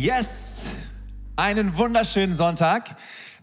Yes! Einen wunderschönen Sonntag.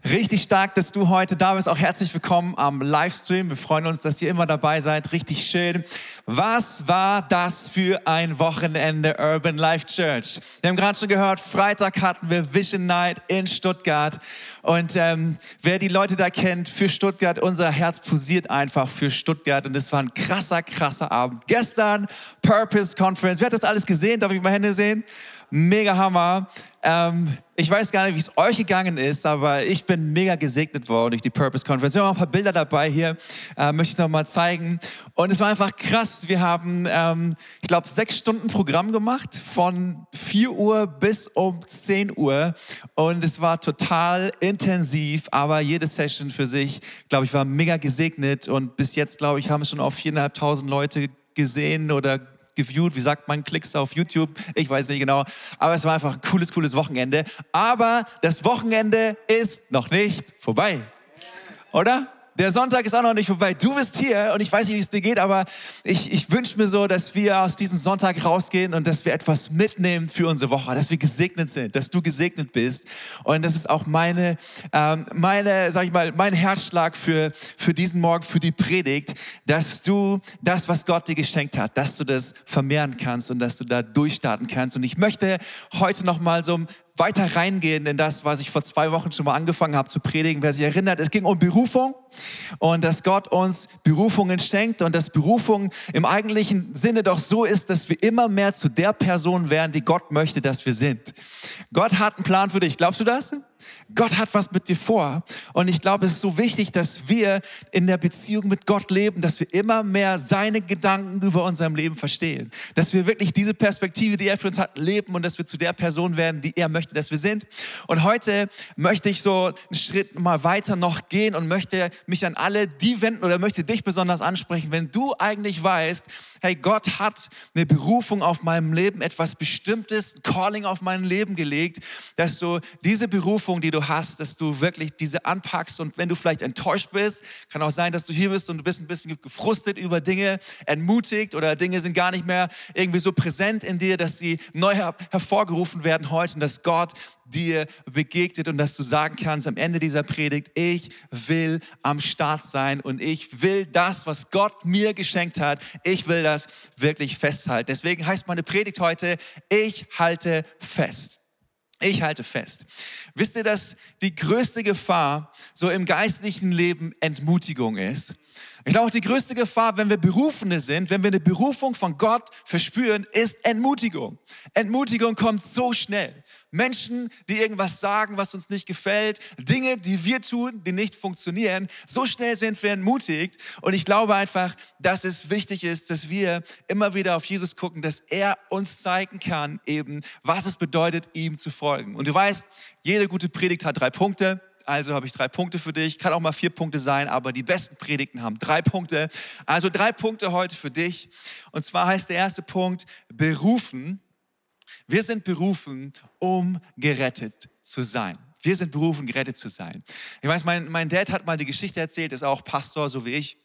Richtig stark, dass du heute da bist. Auch herzlich willkommen am Livestream. Wir freuen uns, dass ihr immer dabei seid. Richtig schön. Was war das für ein Wochenende Urban Life Church? Wir haben gerade schon gehört, Freitag hatten wir Vision Night in Stuttgart. Und ähm, wer die Leute da kennt, für Stuttgart, unser Herz posiert einfach für Stuttgart. Und es war ein krasser, krasser Abend. Gestern Purpose Conference. Wer hat das alles gesehen? Darf ich mal Hände sehen? Mega Hammer. Ähm, ich weiß gar nicht, wie es euch gegangen ist, aber ich bin mega gesegnet worden durch die Purpose Conference. Wir haben auch ein paar Bilder dabei hier, äh, möchte ich noch mal zeigen. Und es war einfach krass. Wir haben, ähm, ich glaube, sechs Stunden Programm gemacht, von 4 Uhr bis um 10 Uhr. Und es war total intensiv, aber jede Session für sich, glaube ich, war mega gesegnet. Und bis jetzt, glaube ich, haben schon auf 4.500 Leute gesehen oder geviewt, wie sagt man, Klicks auf YouTube, ich weiß nicht genau, aber es war einfach ein cooles, cooles Wochenende. Aber das Wochenende ist noch nicht vorbei, oder? Der Sonntag ist auch noch nicht vorbei. Du bist hier und ich weiß nicht, wie es dir geht, aber ich, ich wünsche mir so, dass wir aus diesem Sonntag rausgehen und dass wir etwas mitnehmen für unsere Woche, dass wir gesegnet sind, dass du gesegnet bist. Und das ist auch meine, ähm, meine, sag ich mal, mein Herzschlag für, für diesen Morgen, für die Predigt, dass du das, was Gott dir geschenkt hat, dass du das vermehren kannst und dass du da durchstarten kannst. Und ich möchte heute noch mal so weiter reingehen in das, was ich vor zwei Wochen schon mal angefangen habe zu predigen. Wer sich erinnert, es ging um Berufung und dass Gott uns Berufungen schenkt und dass Berufung im eigentlichen Sinne doch so ist, dass wir immer mehr zu der Person werden, die Gott möchte, dass wir sind. Gott hat einen Plan für dich. Glaubst du das? Gott hat was mit dir vor. Und ich glaube, es ist so wichtig, dass wir in der Beziehung mit Gott leben, dass wir immer mehr seine Gedanken über unserem Leben verstehen. Dass wir wirklich diese Perspektive, die er für uns hat, leben und dass wir zu der Person werden, die er möchte, dass wir sind. Und heute möchte ich so einen Schritt mal weiter noch gehen und möchte mich an alle die wenden oder möchte dich besonders ansprechen, wenn du eigentlich weißt, hey, Gott hat eine Berufung auf meinem Leben, etwas Bestimmtes, ein Calling auf mein Leben gelegt, dass du diese Berufung, die du hast, dass du wirklich diese anpackst und wenn du vielleicht enttäuscht bist, kann auch sein, dass du hier bist und du bist ein bisschen gefrustet über Dinge, entmutigt oder Dinge sind gar nicht mehr irgendwie so präsent in dir, dass sie neu hervorgerufen werden heute und dass Gott dir begegnet und dass du sagen kannst am Ende dieser Predigt, ich will am Start sein und ich will das, was Gott mir geschenkt hat, ich will das wirklich festhalten. Deswegen heißt meine Predigt heute, ich halte fest. Ich halte fest. Wisst ihr, dass die größte Gefahr so im geistlichen Leben Entmutigung ist? Ich glaube, die größte Gefahr, wenn wir Berufene sind, wenn wir eine Berufung von Gott verspüren, ist Entmutigung. Entmutigung kommt so schnell. Menschen, die irgendwas sagen, was uns nicht gefällt, Dinge, die wir tun, die nicht funktionieren, so schnell sind wir entmutigt. Und ich glaube einfach, dass es wichtig ist, dass wir immer wieder auf Jesus gucken, dass er uns zeigen kann, eben, was es bedeutet, ihm zu folgen. Und du weißt, jede gute Predigt hat drei Punkte also habe ich drei Punkte für dich. Kann auch mal vier Punkte sein, aber die besten Predigten haben drei Punkte. Also drei Punkte heute für dich. Und zwar heißt der erste Punkt, berufen. Wir sind berufen, um gerettet zu sein. Wir sind berufen, gerettet zu sein. Ich weiß, mein, mein Dad hat mal die Geschichte erzählt, ist auch Pastor, so wie ich.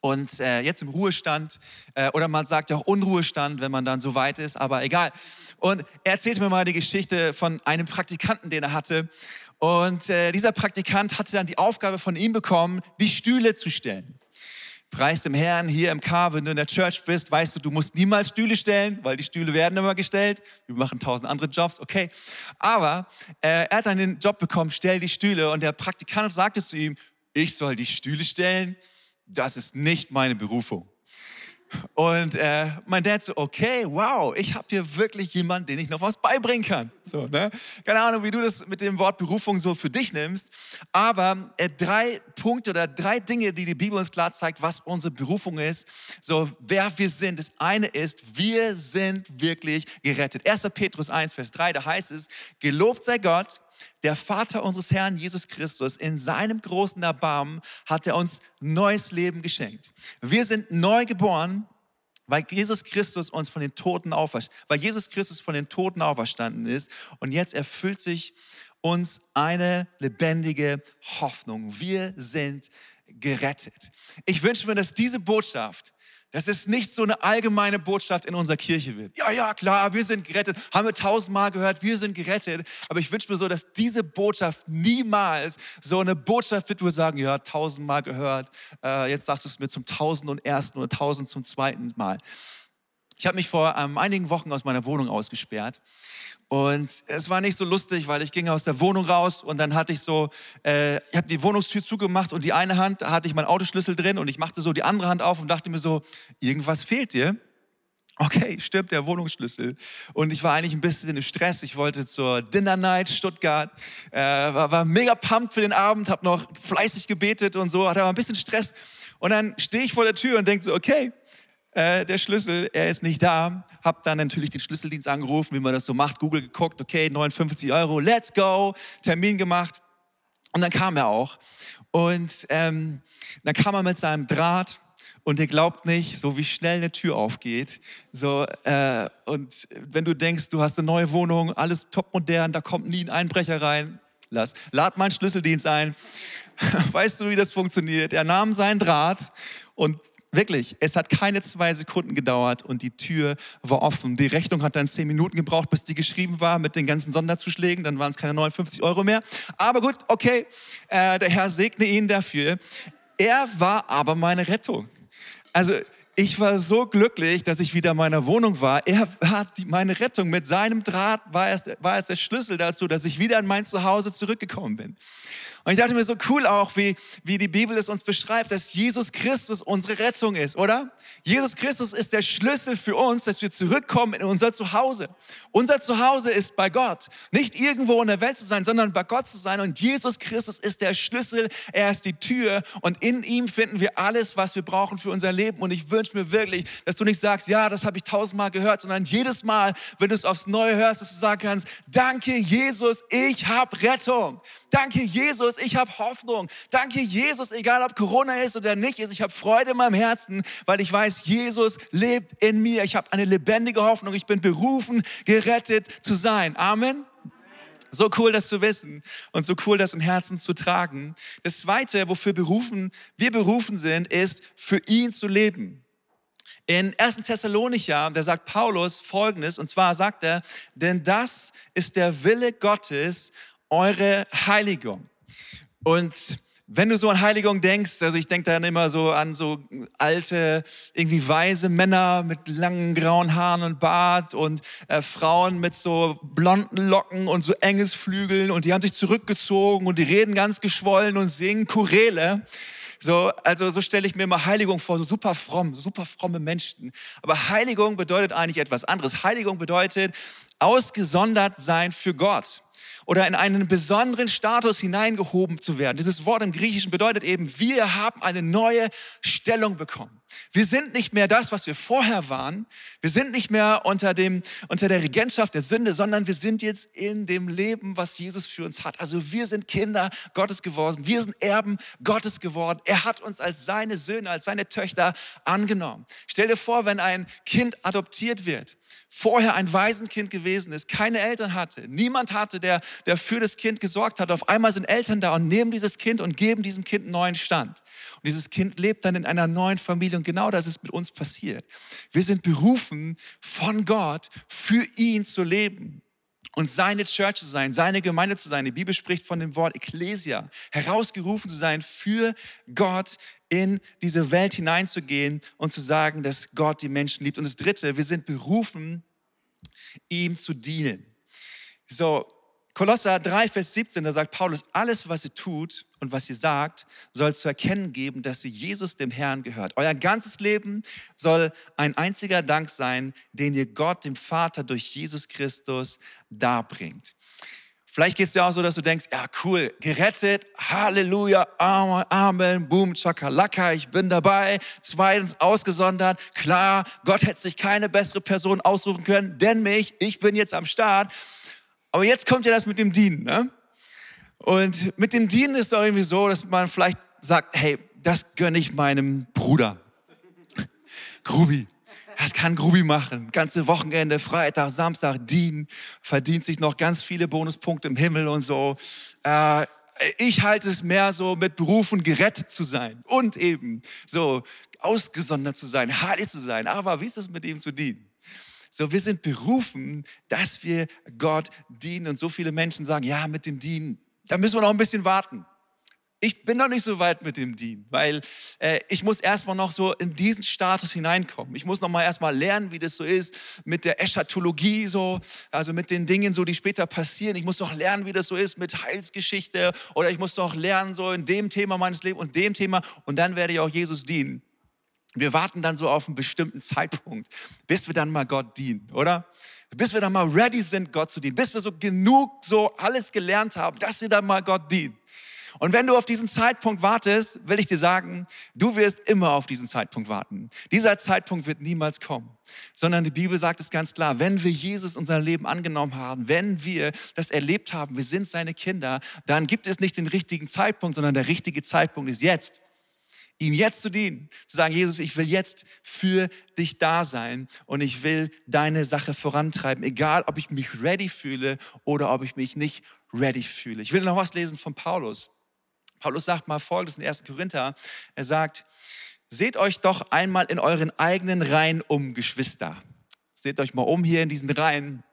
Und äh, jetzt im Ruhestand, äh, oder man sagt ja auch Unruhestand, wenn man dann so weit ist, aber egal. Und er erzählte mir mal die Geschichte von einem Praktikanten, den er hatte. Und äh, dieser Praktikant hatte dann die Aufgabe von ihm bekommen, die Stühle zu stellen. Preis dem Herrn hier im K, wenn du in der Church bist, weißt du, du musst niemals Stühle stellen, weil die Stühle werden immer gestellt. Wir machen tausend andere Jobs, okay. Aber äh, er hat dann den Job bekommen, stell die Stühle. Und der Praktikant sagte zu ihm, ich soll die Stühle stellen? Das ist nicht meine Berufung. Und äh, mein Dad so, okay, wow, ich habe hier wirklich jemanden, den ich noch was beibringen kann. So, ne? Keine Ahnung, wie du das mit dem Wort Berufung so für dich nimmst, aber äh, drei Punkte oder drei Dinge, die die Bibel uns klar zeigt, was unsere Berufung ist, so wer wir sind. Das eine ist, wir sind wirklich gerettet. 1. Petrus 1, Vers 3, da heißt es, gelobt sei Gott, der Vater unseres Herrn Jesus Christus, in seinem großen Erbarmen hat er uns neues Leben geschenkt. Wir sind neu geboren, weil Jesus Christus uns von den Toten auferstanden, weil Jesus Christus von den Toten auferstanden ist und jetzt erfüllt sich uns eine lebendige Hoffnung. Wir sind gerettet. Ich wünsche mir, dass diese Botschaft dass es nicht so eine allgemeine Botschaft in unserer Kirche wird. Ja, ja, klar, wir sind gerettet, haben wir tausendmal gehört, wir sind gerettet. Aber ich wünsche mir so, dass diese Botschaft niemals so eine Botschaft wird, wo wir sagen, ja, tausendmal gehört, äh, jetzt sagst du es mir zum tausend und ersten oder tausend zum zweiten Mal. Ich habe mich vor ähm, einigen Wochen aus meiner Wohnung ausgesperrt und es war nicht so lustig, weil ich ging aus der Wohnung raus und dann hatte ich so, äh, ich habe die Wohnungstür zugemacht und die eine Hand hatte ich meinen Autoschlüssel drin und ich machte so die andere Hand auf und dachte mir so, irgendwas fehlt dir. Okay, stirbt der Wohnungsschlüssel. Und ich war eigentlich ein bisschen im Stress. Ich wollte zur Dinner Night Stuttgart, äh, war, war mega pumped für den Abend, habe noch fleißig gebetet und so, hatte aber ein bisschen Stress. Und dann stehe ich vor der Tür und denke so, okay, äh, der Schlüssel, er ist nicht da. Hab dann natürlich den Schlüsseldienst angerufen, wie man das so macht, Google geguckt, okay, 59 Euro, let's go, Termin gemacht. Und dann kam er auch. Und ähm, dann kam er mit seinem Draht und ihr glaubt nicht, so wie schnell eine Tür aufgeht. So, äh, und wenn du denkst, du hast eine neue Wohnung, alles topmodern, da kommt nie ein Einbrecher rein, lass, lad meinen Schlüsseldienst ein. Weißt du, wie das funktioniert? Er nahm seinen Draht und Wirklich, es hat keine zwei Sekunden gedauert und die Tür war offen. Die Rechnung hat dann zehn Minuten gebraucht, bis die geschrieben war mit den ganzen Sonderzuschlägen. Dann waren es keine 59 Euro mehr. Aber gut, okay, äh, der Herr segne ihn dafür. Er war aber meine Rettung. Also ich war so glücklich, dass ich wieder in meiner Wohnung war. Er war die, meine Rettung. Mit seinem Draht war es, war es der Schlüssel dazu, dass ich wieder in mein Zuhause zurückgekommen bin. Und ich dachte mir so cool auch, wie, wie die Bibel es uns beschreibt, dass Jesus Christus unsere Rettung ist, oder? Jesus Christus ist der Schlüssel für uns, dass wir zurückkommen in unser Zuhause. Unser Zuhause ist bei Gott. Nicht irgendwo in der Welt zu sein, sondern bei Gott zu sein. Und Jesus Christus ist der Schlüssel, er ist die Tür. Und in ihm finden wir alles, was wir brauchen für unser Leben. Und ich wünsche mir wirklich, dass du nicht sagst, ja, das habe ich tausendmal gehört, sondern jedes Mal, wenn du es aufs Neue hörst, dass du sagen kannst, danke Jesus, ich habe Rettung. Danke Jesus, ich habe Hoffnung. Danke Jesus, egal ob Corona ist oder nicht ist, ich habe Freude in meinem Herzen, weil ich weiß, Jesus lebt in mir. Ich habe eine lebendige Hoffnung. Ich bin berufen, gerettet zu sein. Amen. So cool, das zu wissen und so cool, das im Herzen zu tragen. Das Zweite, wofür berufen, wir berufen sind, ist, für ihn zu leben. In 1. Thessalonicher, da sagt Paulus Folgendes, und zwar sagt er, denn das ist der Wille Gottes, eure Heiligung. Und wenn du so an Heiligung denkst, also ich denke dann immer so an so alte, irgendwie weise Männer mit langen grauen Haaren und Bart und äh, Frauen mit so blonden Locken und so Engelsflügeln und die haben sich zurückgezogen und die reden ganz geschwollen und singen Chorele. So, also so stelle ich mir immer Heiligung vor, so super fromm, super fromme Menschen. Aber Heiligung bedeutet eigentlich etwas anderes. Heiligung bedeutet ausgesondert sein für Gott oder in einen besonderen Status hineingehoben zu werden. Dieses Wort im Griechischen bedeutet eben, wir haben eine neue Stellung bekommen. Wir sind nicht mehr das, was wir vorher waren. Wir sind nicht mehr unter, dem, unter der Regentschaft der Sünde, sondern wir sind jetzt in dem Leben, was Jesus für uns hat. Also wir sind Kinder Gottes geworden. Wir sind Erben Gottes geworden. Er hat uns als seine Söhne, als seine Töchter angenommen. Stell dir vor, wenn ein Kind adoptiert wird vorher ein Waisenkind gewesen ist, keine Eltern hatte, niemand hatte, der, der für das Kind gesorgt hat. Auf einmal sind Eltern da und nehmen dieses Kind und geben diesem Kind einen neuen Stand. Und dieses Kind lebt dann in einer neuen Familie und genau das ist mit uns passiert. Wir sind berufen von Gott, für ihn zu leben und seine Church zu sein, seine Gemeinde zu sein. Die Bibel spricht von dem Wort Ecclesia, herausgerufen zu sein, für Gott in diese Welt hineinzugehen und zu sagen, dass Gott die Menschen liebt. Und das Dritte, wir sind berufen, ihm zu dienen. So, Kolosser 3, Vers 17, da sagt Paulus, alles, was ihr tut und was ihr sagt, soll zu erkennen geben, dass ihr Jesus dem Herrn gehört. Euer ganzes Leben soll ein einziger Dank sein, den ihr Gott, dem Vater, durch Jesus Christus darbringt. Vielleicht geht es dir auch so, dass du denkst, ja cool, gerettet, Halleluja, Amen, Amen, Boom, Chakalaka, ich bin dabei. Zweitens ausgesondert, klar, Gott hätte sich keine bessere Person aussuchen können, denn mich, ich bin jetzt am Start. Aber jetzt kommt ja das mit dem Dienen. Ne? Und mit dem Dienen ist doch irgendwie so, dass man vielleicht sagt, hey, das gönne ich meinem Bruder. Grubi, das kann Grubi machen. Ganze Wochenende, Freitag, Samstag dienen, verdient sich noch ganz viele Bonuspunkte im Himmel und so. Äh, ich halte es mehr so mit Berufen gerettet zu sein und eben so ausgesondert zu sein, heilig zu sein. Aber wie ist das mit ihm zu dienen? So, wir sind berufen, dass wir Gott dienen. Und so viele Menschen sagen, ja, mit dem Dienen, da müssen wir noch ein bisschen warten. Ich bin noch nicht so weit mit dem Dienen, weil äh, ich muss erstmal noch so in diesen Status hineinkommen. Ich muss noch mal erstmal lernen, wie das so ist mit der Eschatologie so, also mit den Dingen so, die später passieren. Ich muss doch lernen, wie das so ist mit Heilsgeschichte oder ich muss doch lernen so in dem Thema meines Lebens und dem Thema und dann werde ich auch Jesus dienen. Wir warten dann so auf einen bestimmten Zeitpunkt, bis wir dann mal Gott dienen, oder? Bis wir dann mal ready sind, Gott zu dienen, bis wir so genug so alles gelernt haben, dass wir dann mal Gott dienen. Und wenn du auf diesen Zeitpunkt wartest, will ich dir sagen, du wirst immer auf diesen Zeitpunkt warten. Dieser Zeitpunkt wird niemals kommen, sondern die Bibel sagt es ganz klar, wenn wir Jesus unser Leben angenommen haben, wenn wir das erlebt haben, wir sind seine Kinder, dann gibt es nicht den richtigen Zeitpunkt, sondern der richtige Zeitpunkt ist jetzt ihm jetzt zu dienen, zu sagen, Jesus, ich will jetzt für dich da sein und ich will deine Sache vorantreiben, egal ob ich mich ready fühle oder ob ich mich nicht ready fühle. Ich will noch was lesen von Paulus. Paulus sagt mal Folgendes in 1. Korinther. Er sagt, seht euch doch einmal in euren eigenen Reihen um, Geschwister. Seht euch mal um hier in diesen Reihen.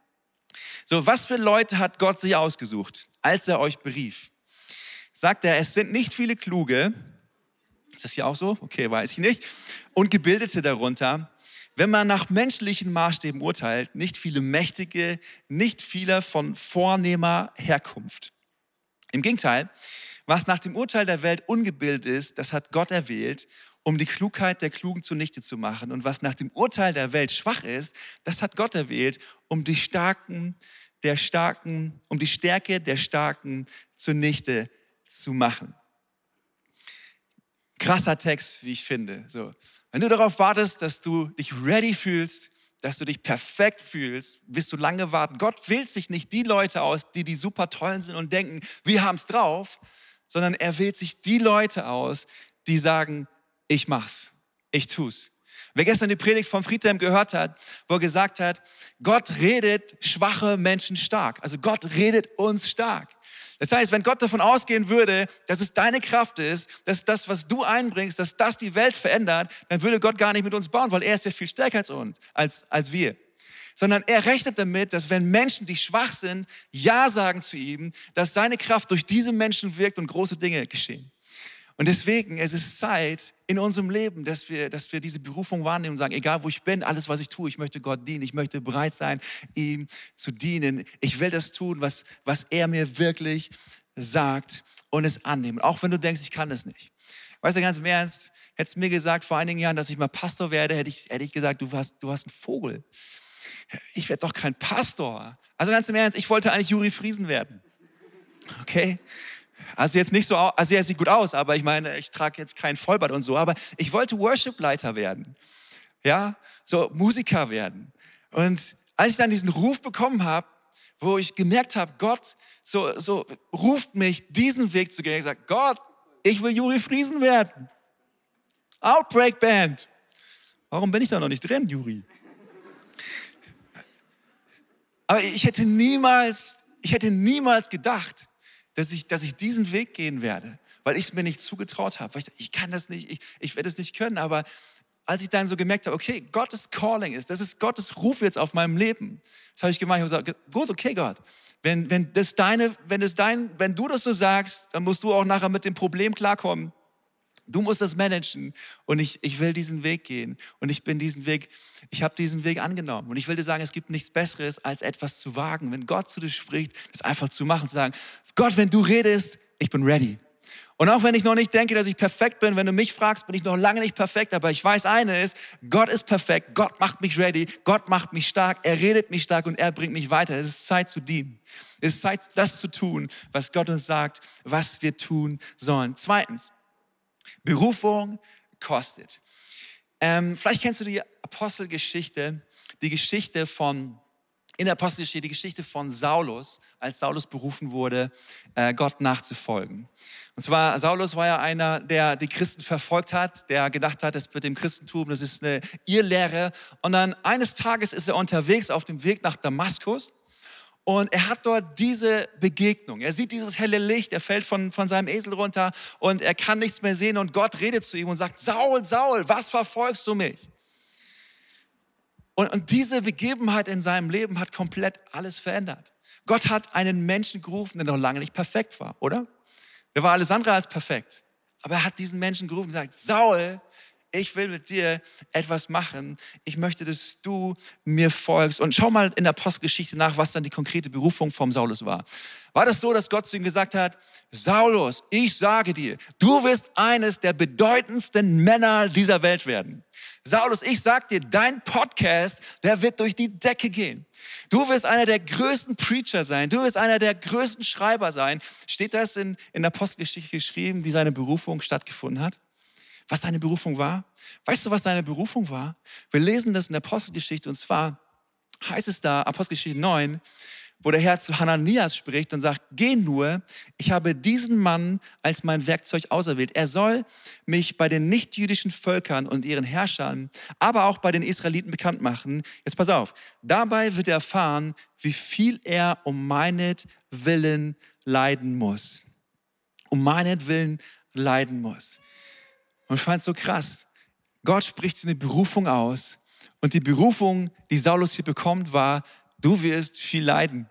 So, was für Leute hat Gott sich ausgesucht, als er euch berief? Sagt er, es sind nicht viele Kluge. Ist das hier auch so? Okay, weiß ich nicht. Und Gebildete darunter. Wenn man nach menschlichen Maßstäben urteilt, nicht viele Mächtige, nicht viele von vornehmer Herkunft. Im Gegenteil, was nach dem Urteil der Welt ungebildet ist, das hat Gott erwählt, um die Klugheit der Klugen zunichte zu machen. Und was nach dem Urteil der Welt schwach ist, das hat Gott erwählt, um die Starken der Starken, um die Stärke der Starken zunichte zu machen. Krasser Text, wie ich finde. So. Wenn du darauf wartest, dass du dich ready fühlst, dass du dich perfekt fühlst, wirst du lange warten. Gott wählt sich nicht die Leute aus, die die super tollen sind und denken, wir haben es drauf, sondern er wählt sich die Leute aus, die sagen, ich mach's, ich tu's. Wer gestern die Predigt von Friedhelm gehört hat, wo er gesagt hat, Gott redet schwache Menschen stark. Also Gott redet uns stark. Das heißt, wenn Gott davon ausgehen würde, dass es deine Kraft ist, dass das, was du einbringst, dass das die Welt verändert, dann würde Gott gar nicht mit uns bauen, weil er ist ja viel stärker als uns, als, als wir sondern er rechnet damit, dass wenn Menschen, die schwach sind, Ja sagen zu ihm, dass seine Kraft durch diese Menschen wirkt und große Dinge geschehen. Und deswegen, es ist Zeit in unserem Leben, dass wir, dass wir diese Berufung wahrnehmen und sagen, egal wo ich bin, alles was ich tue, ich möchte Gott dienen, ich möchte bereit sein, ihm zu dienen. Ich will das tun, was, was er mir wirklich sagt und es annehmen. Auch wenn du denkst, ich kann das nicht. Weißt du, ganz im Ernst, hättest du mir gesagt vor einigen Jahren, dass ich mal Pastor werde, hätte ich, hätte ich gesagt, du hast, du hast einen Vogel ich werde doch kein Pastor. Also ganz im Ernst, ich wollte eigentlich Juri Friesen werden. Okay? Also jetzt nicht so, also er sieht gut aus, aber ich meine, ich trage jetzt kein Vollbart und so, aber ich wollte Worship-Leiter werden. Ja, so Musiker werden. Und als ich dann diesen Ruf bekommen habe, wo ich gemerkt habe, Gott so, so ruft mich, diesen Weg zu gehen, ich sage, Gott, ich will Juri Friesen werden. Outbreak Band. Warum bin ich da noch nicht drin, Juri? Aber ich hätte niemals, ich hätte niemals gedacht, dass ich, dass ich diesen Weg gehen werde, weil ich es mir nicht zugetraut habe. Weil ich, ich kann das nicht, ich, ich werde es nicht können. Aber als ich dann so gemerkt habe, okay, Gottes Calling ist, das ist Gottes Ruf jetzt auf meinem Leben, das habe ich gemacht. Ich habe gesagt, gut, okay, Gott, wenn, wenn das deine, wenn das dein, wenn du das so sagst, dann musst du auch nachher mit dem Problem klarkommen. Du musst das managen und ich, ich will diesen Weg gehen und ich bin diesen Weg, ich habe diesen Weg angenommen und ich will dir sagen, es gibt nichts Besseres, als etwas zu wagen. Wenn Gott zu dir spricht, das einfach zu machen, zu sagen, Gott, wenn du redest, ich bin ready. Und auch wenn ich noch nicht denke, dass ich perfekt bin, wenn du mich fragst, bin ich noch lange nicht perfekt, aber ich weiß eine ist, Gott ist perfekt, Gott macht mich ready, Gott macht mich stark, er redet mich stark und er bringt mich weiter. Es ist Zeit zu dienen. Es ist Zeit, das zu tun, was Gott uns sagt, was wir tun sollen. Zweitens, Berufung kostet. Ähm, vielleicht kennst du die Apostelgeschichte, die Geschichte von, in der Apostelgeschichte, die Geschichte von Saulus, als Saulus berufen wurde, äh, Gott nachzufolgen. Und zwar, Saulus war ja einer, der die Christen verfolgt hat, der gedacht hat, das mit dem Christentum, das ist eine Irrlehre. Und dann eines Tages ist er unterwegs auf dem Weg nach Damaskus Und er hat dort diese Begegnung. Er sieht dieses helle Licht, er fällt von, von seinem Esel runter und er kann nichts mehr sehen und Gott redet zu ihm und sagt, Saul, Saul, was verfolgst du mich? Und, und diese Begebenheit in seinem Leben hat komplett alles verändert. Gott hat einen Menschen gerufen, der noch lange nicht perfekt war, oder? Der war alles andere als perfekt. Aber er hat diesen Menschen gerufen und gesagt, Saul, ich will mit dir etwas machen. Ich möchte, dass du mir folgst. Und schau mal in der Postgeschichte nach, was dann die konkrete Berufung vom Saulus war. War das so, dass Gott zu ihm gesagt hat, Saulus, ich sage dir, du wirst eines der bedeutendsten Männer dieser Welt werden. Saulus, ich sag dir, dein Podcast, der wird durch die Decke gehen. Du wirst einer der größten Preacher sein. Du wirst einer der größten Schreiber sein. Steht das in, in der Postgeschichte geschrieben, wie seine Berufung stattgefunden hat? Was seine Berufung war? Weißt du, was seine Berufung war? Wir lesen das in der Apostelgeschichte und zwar heißt es da, Apostelgeschichte 9, wo der Herr zu Hananias spricht und sagt, geh nur, ich habe diesen Mann als mein Werkzeug auserwählt. Er soll mich bei den nichtjüdischen Völkern und ihren Herrschern, aber auch bei den Israeliten bekannt machen. Jetzt pass auf, dabei wird er erfahren, wie viel er um meinetwillen leiden muss. Um meinetwillen leiden muss. Und ich fand so krass. Gott spricht eine Berufung aus. Und die Berufung, die Saulus hier bekommt, war, du wirst viel leiden.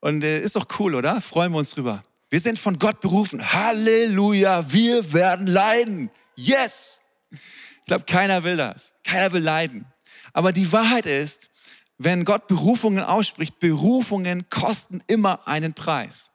Und äh, ist doch cool, oder? Freuen wir uns drüber. Wir sind von Gott berufen. Halleluja, wir werden leiden. Yes! Ich glaube, keiner will das. Keiner will leiden. Aber die Wahrheit ist, wenn Gott Berufungen ausspricht, Berufungen kosten immer einen Preis.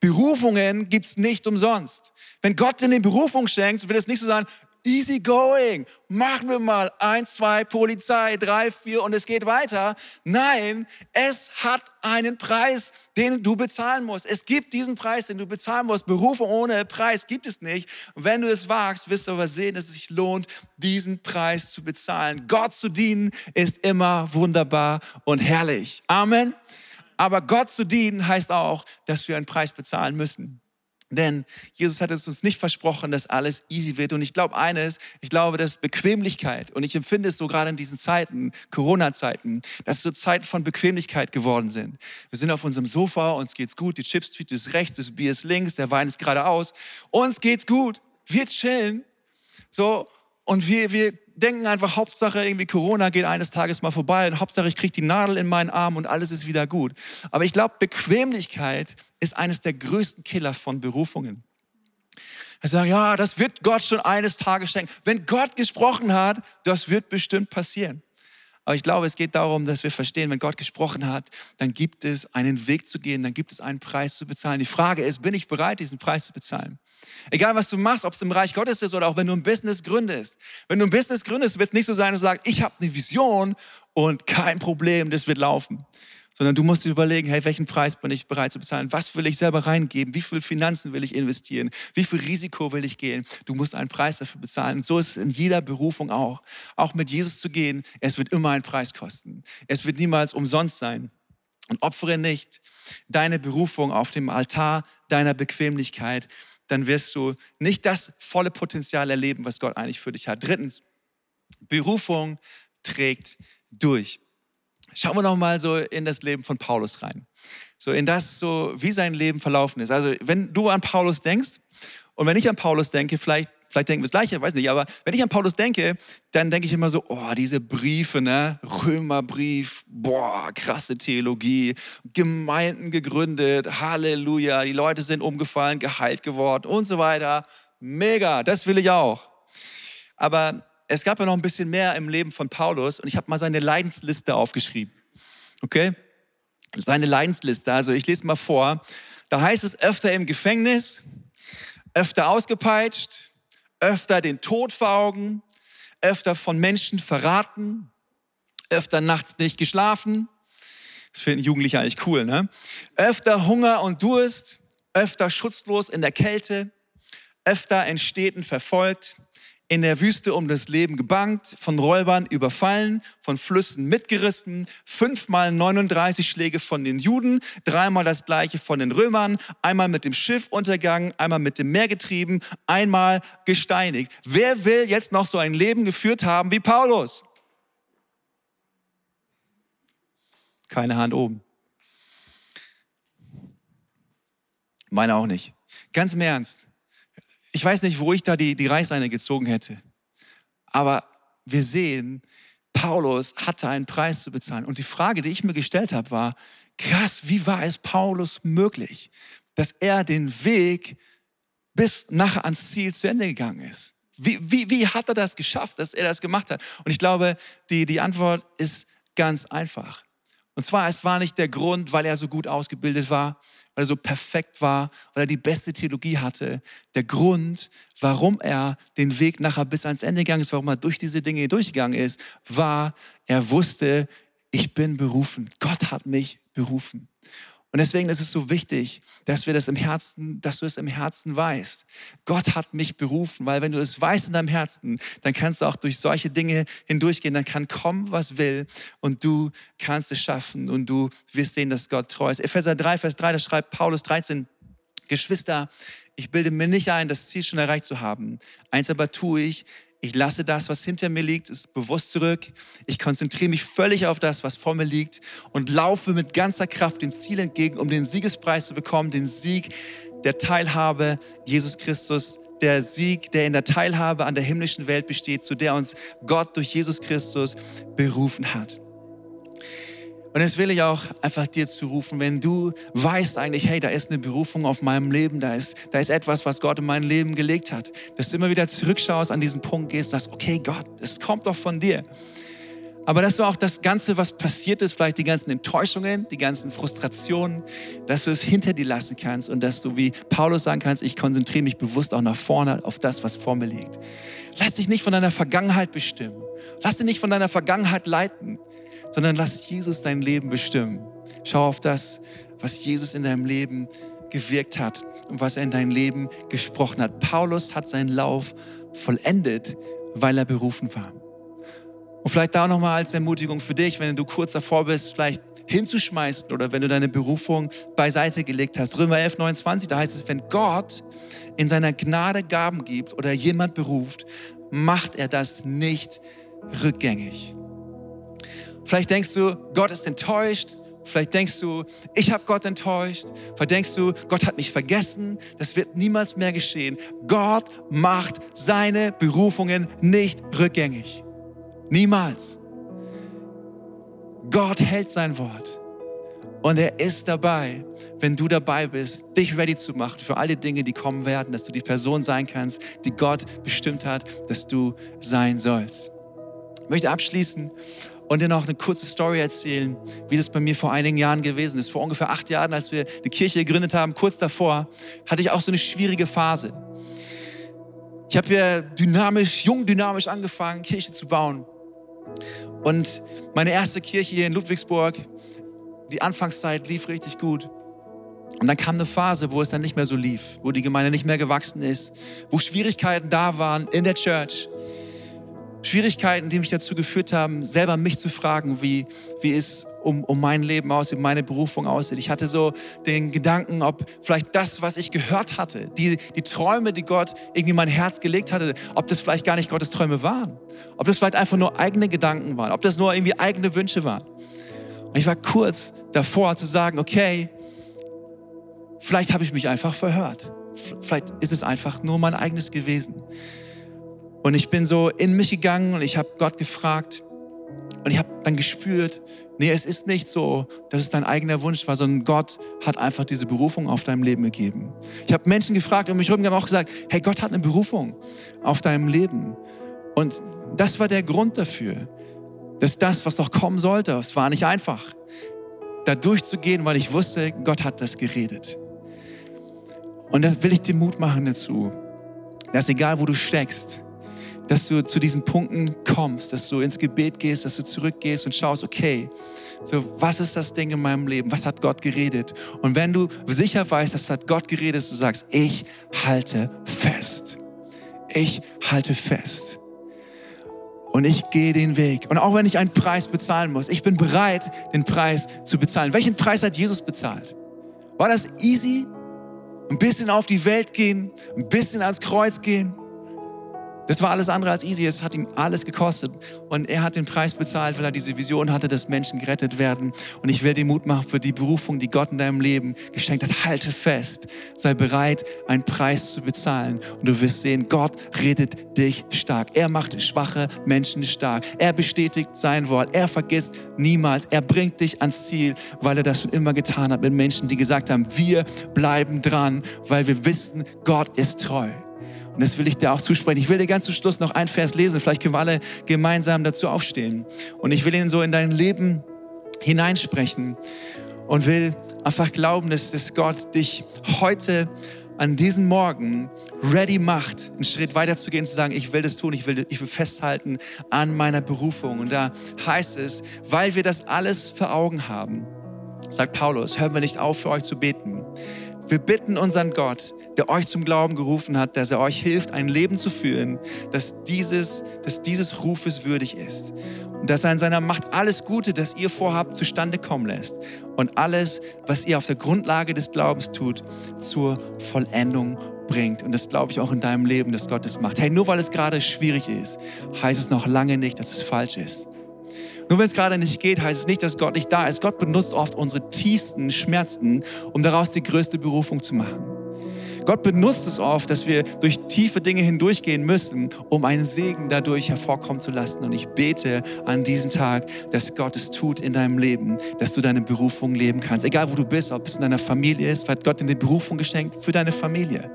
Berufungen gibt's nicht umsonst. Wenn Gott dir eine Berufung schenkt, wird es nicht so sein, easy going, machen wir mal eins, zwei, Polizei, drei, vier und es geht weiter. Nein, es hat einen Preis, den du bezahlen musst. Es gibt diesen Preis, den du bezahlen musst. Berufe ohne Preis gibt es nicht. Wenn du es wagst, wirst du aber sehen, dass es sich lohnt, diesen Preis zu bezahlen. Gott zu dienen ist immer wunderbar und herrlich. Amen. Aber Gott zu dienen heißt auch, dass wir einen Preis bezahlen müssen. Denn Jesus hat es uns nicht versprochen, dass alles easy wird. Und ich glaube eines, ich glaube, dass Bequemlichkeit, und ich empfinde es so gerade in diesen Zeiten, Corona-Zeiten, dass so Zeiten von Bequemlichkeit geworden sind. Wir sind auf unserem Sofa, uns geht's gut, die Chips-Tüte ist rechts, das Bier ist links, der Wein ist geradeaus. Uns geht's gut, wir chillen. So, und wir, wir denken einfach, Hauptsache irgendwie Corona geht eines Tages mal vorbei und Hauptsache ich kriege die Nadel in meinen Arm und alles ist wieder gut. Aber ich glaube, Bequemlichkeit ist eines der größten Killer von Berufungen. Wir sagen, ja, das wird Gott schon eines Tages schenken. Wenn Gott gesprochen hat, das wird bestimmt passieren. Aber ich glaube, es geht darum, dass wir verstehen, wenn Gott gesprochen hat, dann gibt es einen Weg zu gehen, dann gibt es einen Preis zu bezahlen. Die Frage ist, bin ich bereit, diesen Preis zu bezahlen? Egal, was du machst, ob es im Reich Gottes ist oder auch wenn du ein Business gründest. Wenn du ein Business gründest, wird nicht so sein, dass du sagst, ich habe eine Vision und kein Problem, das wird laufen. Sondern du musst dir überlegen, hey, welchen Preis bin ich bereit zu bezahlen? Was will ich selber reingeben? Wie viel Finanzen will ich investieren? Wie viel Risiko will ich gehen? Du musst einen Preis dafür bezahlen. Und so ist es in jeder Berufung auch. Auch mit Jesus zu gehen, es wird immer einen Preis kosten. Es wird niemals umsonst sein. Und opfere nicht deine Berufung auf dem Altar deiner Bequemlichkeit, dann wirst du nicht das volle Potenzial erleben, was Gott eigentlich für dich hat. Drittens, Berufung trägt durch. Schauen wir noch mal so in das Leben von Paulus rein. So in das, so wie sein Leben verlaufen ist. Also wenn du an Paulus denkst und wenn ich an Paulus denke, vielleicht Vielleicht denken wir das Gleiche, weiß nicht. Aber wenn ich an Paulus denke, dann denke ich immer so, oh, diese Briefe, ne? Römerbrief, boah, krasse Theologie, Gemeinden gegründet, Halleluja, die Leute sind umgefallen, geheilt geworden und so weiter. Mega, das will ich auch. Aber es gab ja noch ein bisschen mehr im Leben von Paulus und ich habe mal seine Leidensliste aufgeschrieben. Okay? Seine Leidensliste, also ich lese mal vor. Da heißt es öfter im Gefängnis, öfter ausgepeitscht, öfter den Tod vor Augen, öfter von Menschen verraten, öfter nachts nicht geschlafen. Das finden Jugendliche eigentlich cool, ne? Öfter Hunger und Durst, öfter schutzlos in der Kälte, öfter in Städten verfolgt, in der Wüste um das Leben gebankt, von Räubern überfallen, von Flüssen mitgerissen, fünfmal 39 Schläge von den Juden, dreimal das gleiche von den Römern, einmal mit dem Schiff untergangen, einmal mit dem Meer getrieben, einmal gesteinigt. Wer will jetzt noch so ein Leben geführt haben wie Paulus? Keine Hand oben. Meine auch nicht. Ganz im Ernst. Ich weiß nicht, wo ich da die, die Reißleine gezogen hätte. Aber wir sehen, Paulus hatte einen Preis zu bezahlen. Und die Frage, die ich mir gestellt habe, war, krass, wie war es Paulus möglich, dass er den Weg bis nachher ans Ziel zu Ende gegangen ist? Wie, wie, wie hat er das geschafft, dass er das gemacht hat? Und ich glaube, die, die Antwort ist ganz einfach. Und zwar, es war nicht der Grund, weil er so gut ausgebildet war, weil er so perfekt war, weil er die beste Theologie hatte. Der Grund, warum er den Weg nachher bis ans Ende gegangen ist, warum er durch diese Dinge durchgegangen ist, war, er wusste, ich bin berufen. Gott hat mich berufen. Und deswegen ist es so wichtig, dass wir das im Herzen, dass du es im Herzen weißt. Gott hat mich berufen, weil wenn du es weißt in deinem Herzen, dann kannst du auch durch solche Dinge hindurchgehen. Dann kann kommen, was will und du kannst es schaffen und du wirst sehen, dass Gott treu ist. Epheser 3, Vers 3, da schreibt Paulus 13, Geschwister, ich bilde mir nicht ein, das Ziel schon erreicht zu haben. Eins aber tue ich, ich lasse das, was hinter mir liegt, ist bewusst zurück. Ich konzentriere mich völlig auf das, was vor mir liegt und laufe mit ganzer Kraft dem Ziel entgegen, um den Siegespreis zu bekommen, den Sieg der Teilhabe Jesus Christus, der Sieg, der in der Teilhabe an der himmlischen Welt besteht, zu der uns Gott durch Jesus Christus berufen hat. Und jetzt will ich auch einfach dir zurufen, wenn du weißt eigentlich, hey, da ist eine Berufung auf meinem Leben, da ist, da ist etwas, was Gott in mein Leben gelegt hat, dass du immer wieder zurückschaust, an diesen Punkt gehst, sagst, okay, Gott, es kommt doch von dir. Aber das war auch das Ganze, was passiert ist, vielleicht die ganzen Enttäuschungen, die ganzen Frustrationen, dass du es hinter dir lassen kannst und dass du wie Paulus sagen kannst, ich konzentriere mich bewusst auch nach vorne auf das, was vor mir liegt. Lass dich nicht von deiner Vergangenheit bestimmen. Lass dich nicht von deiner Vergangenheit leiten sondern lass Jesus dein Leben bestimmen. Schau auf das, was Jesus in deinem Leben gewirkt hat und was er in dein Leben gesprochen hat. Paulus hat seinen Lauf vollendet, weil er berufen war. Und vielleicht da nochmal als Ermutigung für dich, wenn du kurz davor bist, vielleicht hinzuschmeißen oder wenn du deine Berufung beiseite gelegt hast. Römer 11, 29, da heißt es, wenn Gott in seiner Gnade Gaben gibt oder jemand beruft, macht er das nicht rückgängig. Vielleicht denkst du, Gott ist enttäuscht. Vielleicht denkst du, ich habe Gott enttäuscht. Vielleicht denkst du, Gott hat mich vergessen. Das wird niemals mehr geschehen. Gott macht seine Berufungen nicht rückgängig. Niemals. Gott hält sein Wort. Und er ist dabei, wenn du dabei bist, dich ready zu machen für alle Dinge, die kommen werden, dass du die Person sein kannst, die Gott bestimmt hat, dass du sein sollst. Ich möchte abschließen und dir noch eine kurze Story erzählen, wie das bei mir vor einigen Jahren gewesen ist. Vor ungefähr acht Jahren, als wir die Kirche gegründet haben, kurz davor, hatte ich auch so eine schwierige Phase. Ich habe ja dynamisch, jung dynamisch angefangen, Kirche zu bauen. Und meine erste Kirche hier in Ludwigsburg, die Anfangszeit lief richtig gut. Und dann kam eine Phase, wo es dann nicht mehr so lief, wo die Gemeinde nicht mehr gewachsen ist, wo Schwierigkeiten da waren in der Church. Schwierigkeiten, die mich dazu geführt haben, selber mich zu fragen, wie, wie es um, um mein Leben aussieht, meine Berufung aussieht. Ich hatte so den Gedanken, ob vielleicht das, was ich gehört hatte, die, die Träume, die Gott irgendwie in mein Herz gelegt hatte, ob das vielleicht gar nicht Gottes Träume waren. Ob das vielleicht einfach nur eigene Gedanken waren, ob das nur irgendwie eigene Wünsche waren. Und ich war kurz davor zu sagen, okay, vielleicht habe ich mich einfach verhört. Vielleicht ist es einfach nur mein eigenes gewesen. Und ich bin so in mich gegangen und ich habe Gott gefragt und ich habe dann gespürt, nee, es ist nicht so, dass es dein eigener Wunsch war, sondern Gott hat einfach diese Berufung auf deinem Leben gegeben. Ich habe Menschen gefragt und mich herum haben auch gesagt, hey, Gott hat eine Berufung auf deinem Leben. Und das war der Grund dafür, dass das, was doch kommen sollte, es war nicht einfach, da durchzugehen, weil ich wusste, Gott hat das geredet. Und da will ich dir Mut machen dazu, dass egal wo du steckst, dass du zu diesen Punkten kommst, dass du ins Gebet gehst, dass du zurückgehst und schaust, okay, so, was ist das Ding in meinem Leben? Was hat Gott geredet? Und wenn du sicher weißt, dass hat Gott geredet, du sagst, ich halte fest. Ich halte fest. Und ich gehe den Weg. Und auch wenn ich einen Preis bezahlen muss, ich bin bereit, den Preis zu bezahlen. Welchen Preis hat Jesus bezahlt? War das easy? Ein bisschen auf die Welt gehen, ein bisschen ans Kreuz gehen? Das war alles andere als easy. Es hat ihm alles gekostet. Und er hat den Preis bezahlt, weil er diese Vision hatte, dass Menschen gerettet werden. Und ich will dir Mut machen für die Berufung, die Gott in deinem Leben geschenkt hat. Halte fest. Sei bereit, einen Preis zu bezahlen. Und du wirst sehen, Gott redet dich stark. Er macht schwache Menschen stark. Er bestätigt sein Wort. Er vergisst niemals. Er bringt dich ans Ziel, weil er das schon immer getan hat mit Menschen, die gesagt haben, wir bleiben dran, weil wir wissen, Gott ist treu. Und das will ich dir auch zusprechen. Ich will dir ganz zum Schluss noch ein Vers lesen. Vielleicht können wir alle gemeinsam dazu aufstehen. Und ich will ihn so in dein Leben hineinsprechen und will einfach glauben, dass, dass Gott dich heute an diesem Morgen ready macht, einen Schritt weiter zu gehen, zu sagen, ich will das tun, ich will, ich will festhalten an meiner Berufung. Und da heißt es, weil wir das alles vor Augen haben, sagt Paulus, hören wir nicht auf, für euch zu beten. Wir bitten unseren Gott, der euch zum Glauben gerufen hat, dass er euch hilft, ein Leben zu führen, das dieses, das dieses Rufes würdig ist. Und dass er in seiner Macht alles Gute, das ihr vorhabt, zustande kommen lässt. Und alles, was ihr auf der Grundlage des Glaubens tut, zur Vollendung bringt. Und das glaube ich auch in deinem Leben, dass Gott das macht. Hey, nur weil es gerade schwierig ist, heißt es noch lange nicht, dass es falsch ist. Nur wenn es gerade nicht geht, heißt es nicht, dass Gott nicht da ist. Gott benutzt oft unsere tiefsten Schmerzen, um daraus die größte Berufung zu machen. Gott benutzt es oft, dass wir durch tiefe Dinge hindurchgehen müssen, um einen Segen dadurch hervorkommen zu lassen. Und ich bete an diesem Tag, dass Gott es tut in deinem Leben, dass du deine Berufung leben kannst. Egal wo du bist, ob es in deiner Familie ist, hat Gott dir eine Berufung geschenkt für deine Familie.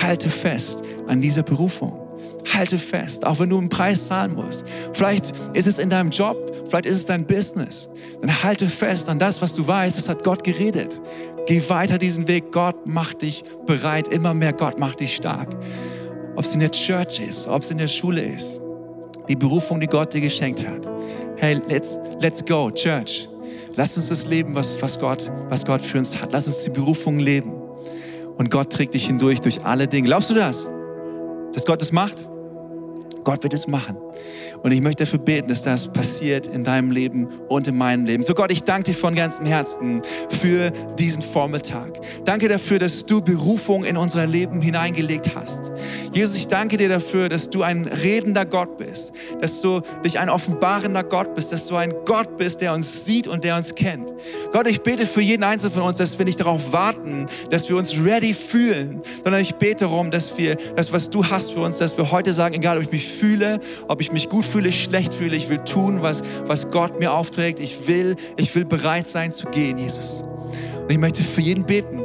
Halte fest an dieser Berufung. Halte fest, auch wenn du einen Preis zahlen musst. Vielleicht ist es in deinem Job, vielleicht ist es dein Business. Dann halte fest an das, was du weißt, es hat Gott geredet. Geh weiter diesen Weg. Gott macht dich bereit, immer mehr. Gott macht dich stark. Ob es in der Church ist, ob es in der Schule ist. Die Berufung, die Gott dir geschenkt hat. Hey, let's, let's go, Church. Lass uns das leben, was, was, Gott, was Gott für uns hat. Lass uns die Berufung leben. Und Gott trägt dich hindurch durch alle Dinge. Glaubst du das? Dass Gott das macht? Gott wird es machen. Und ich möchte dafür beten, dass das passiert in deinem Leben und in meinem Leben. So Gott, ich danke dir von ganzem Herzen für diesen Vormittag. Danke dafür, dass du Berufung in unser Leben hineingelegt hast. Jesus, ich danke dir dafür, dass du ein redender Gott bist, dass du dich ein offenbarender Gott bist, dass du ein Gott bist, der uns sieht und der uns kennt. Gott, ich bete für jeden Einzelnen von uns, dass wir nicht darauf warten, dass wir uns ready fühlen, sondern ich bete darum, dass wir das, was du hast für uns, dass wir heute sagen, egal ob ich mich fühle, ob ich mich gut fühle, fühle, schlecht fühle. Ich will tun, was, was Gott mir aufträgt. Ich will, ich will bereit sein zu gehen, Jesus. Und ich möchte für jeden beten.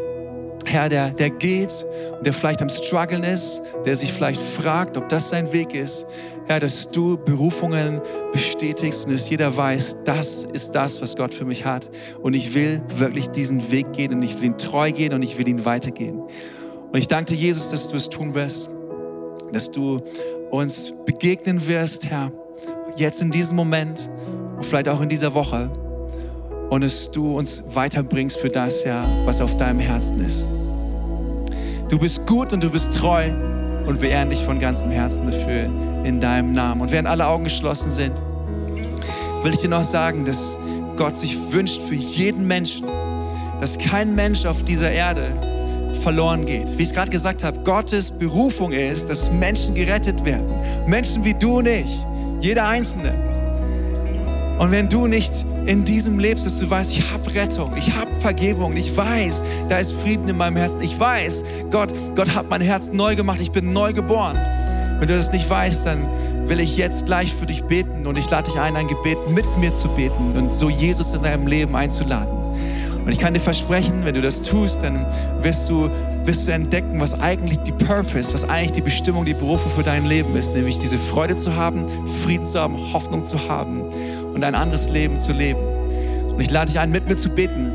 Herr, der, der geht und der vielleicht am Struggeln ist, der sich vielleicht fragt, ob das sein Weg ist. Herr, dass du Berufungen bestätigst und dass jeder weiß, das ist das, was Gott für mich hat. Und ich will wirklich diesen Weg gehen und ich will ihn treu gehen und ich will ihn weitergehen. Und ich danke dir, Jesus, dass du es tun wirst, dass du uns begegnen wirst, Herr, jetzt in diesem Moment und vielleicht auch in dieser Woche und dass du uns weiterbringst für das, ja, was auf deinem Herzen ist. Du bist gut und du bist treu und wir ehren dich von ganzem Herzen dafür in deinem Namen. Und während alle Augen geschlossen sind, will ich dir noch sagen, dass Gott sich wünscht für jeden Menschen, dass kein Mensch auf dieser Erde verloren geht. Wie ich es gerade gesagt habe, Gottes Berufung ist, dass Menschen gerettet werden. Menschen wie du und ich. Jeder Einzelne. Und wenn du nicht in diesem lebst, dass du weißt, ich habe Rettung, ich habe Vergebung, ich weiß, da ist Frieden in meinem Herzen, ich weiß, Gott, Gott hat mein Herz neu gemacht, ich bin neu geboren. Wenn du das nicht weißt, dann will ich jetzt gleich für dich beten und ich lade dich ein, ein Gebet mit mir zu beten und so Jesus in deinem Leben einzuladen. Und ich kann dir versprechen, wenn du das tust, dann wirst du, wirst du entdecken, was eigentlich die Purpose, was eigentlich die Bestimmung, die Berufung für dein Leben ist. Nämlich diese Freude zu haben, Frieden zu haben, Hoffnung zu haben und ein anderes Leben zu leben. Und ich lade dich ein, mit mir zu beten.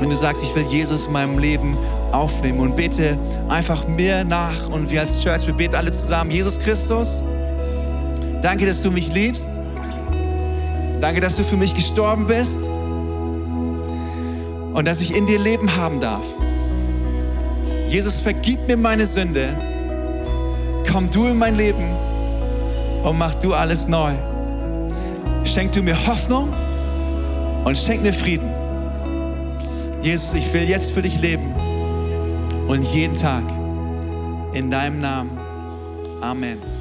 Wenn du sagst, ich will Jesus in meinem Leben aufnehmen und bete einfach mir nach und wir als Church, wir beten alle zusammen. Jesus Christus, danke, dass du mich liebst. Danke, dass du für mich gestorben bist und dass ich in dir Leben haben darf. Jesus, vergib mir meine Sünde. Komm du in mein Leben und mach du alles neu. Schenk du mir Hoffnung und schenk mir Frieden. Jesus, ich will jetzt für dich leben und jeden Tag in deinem Namen. Amen.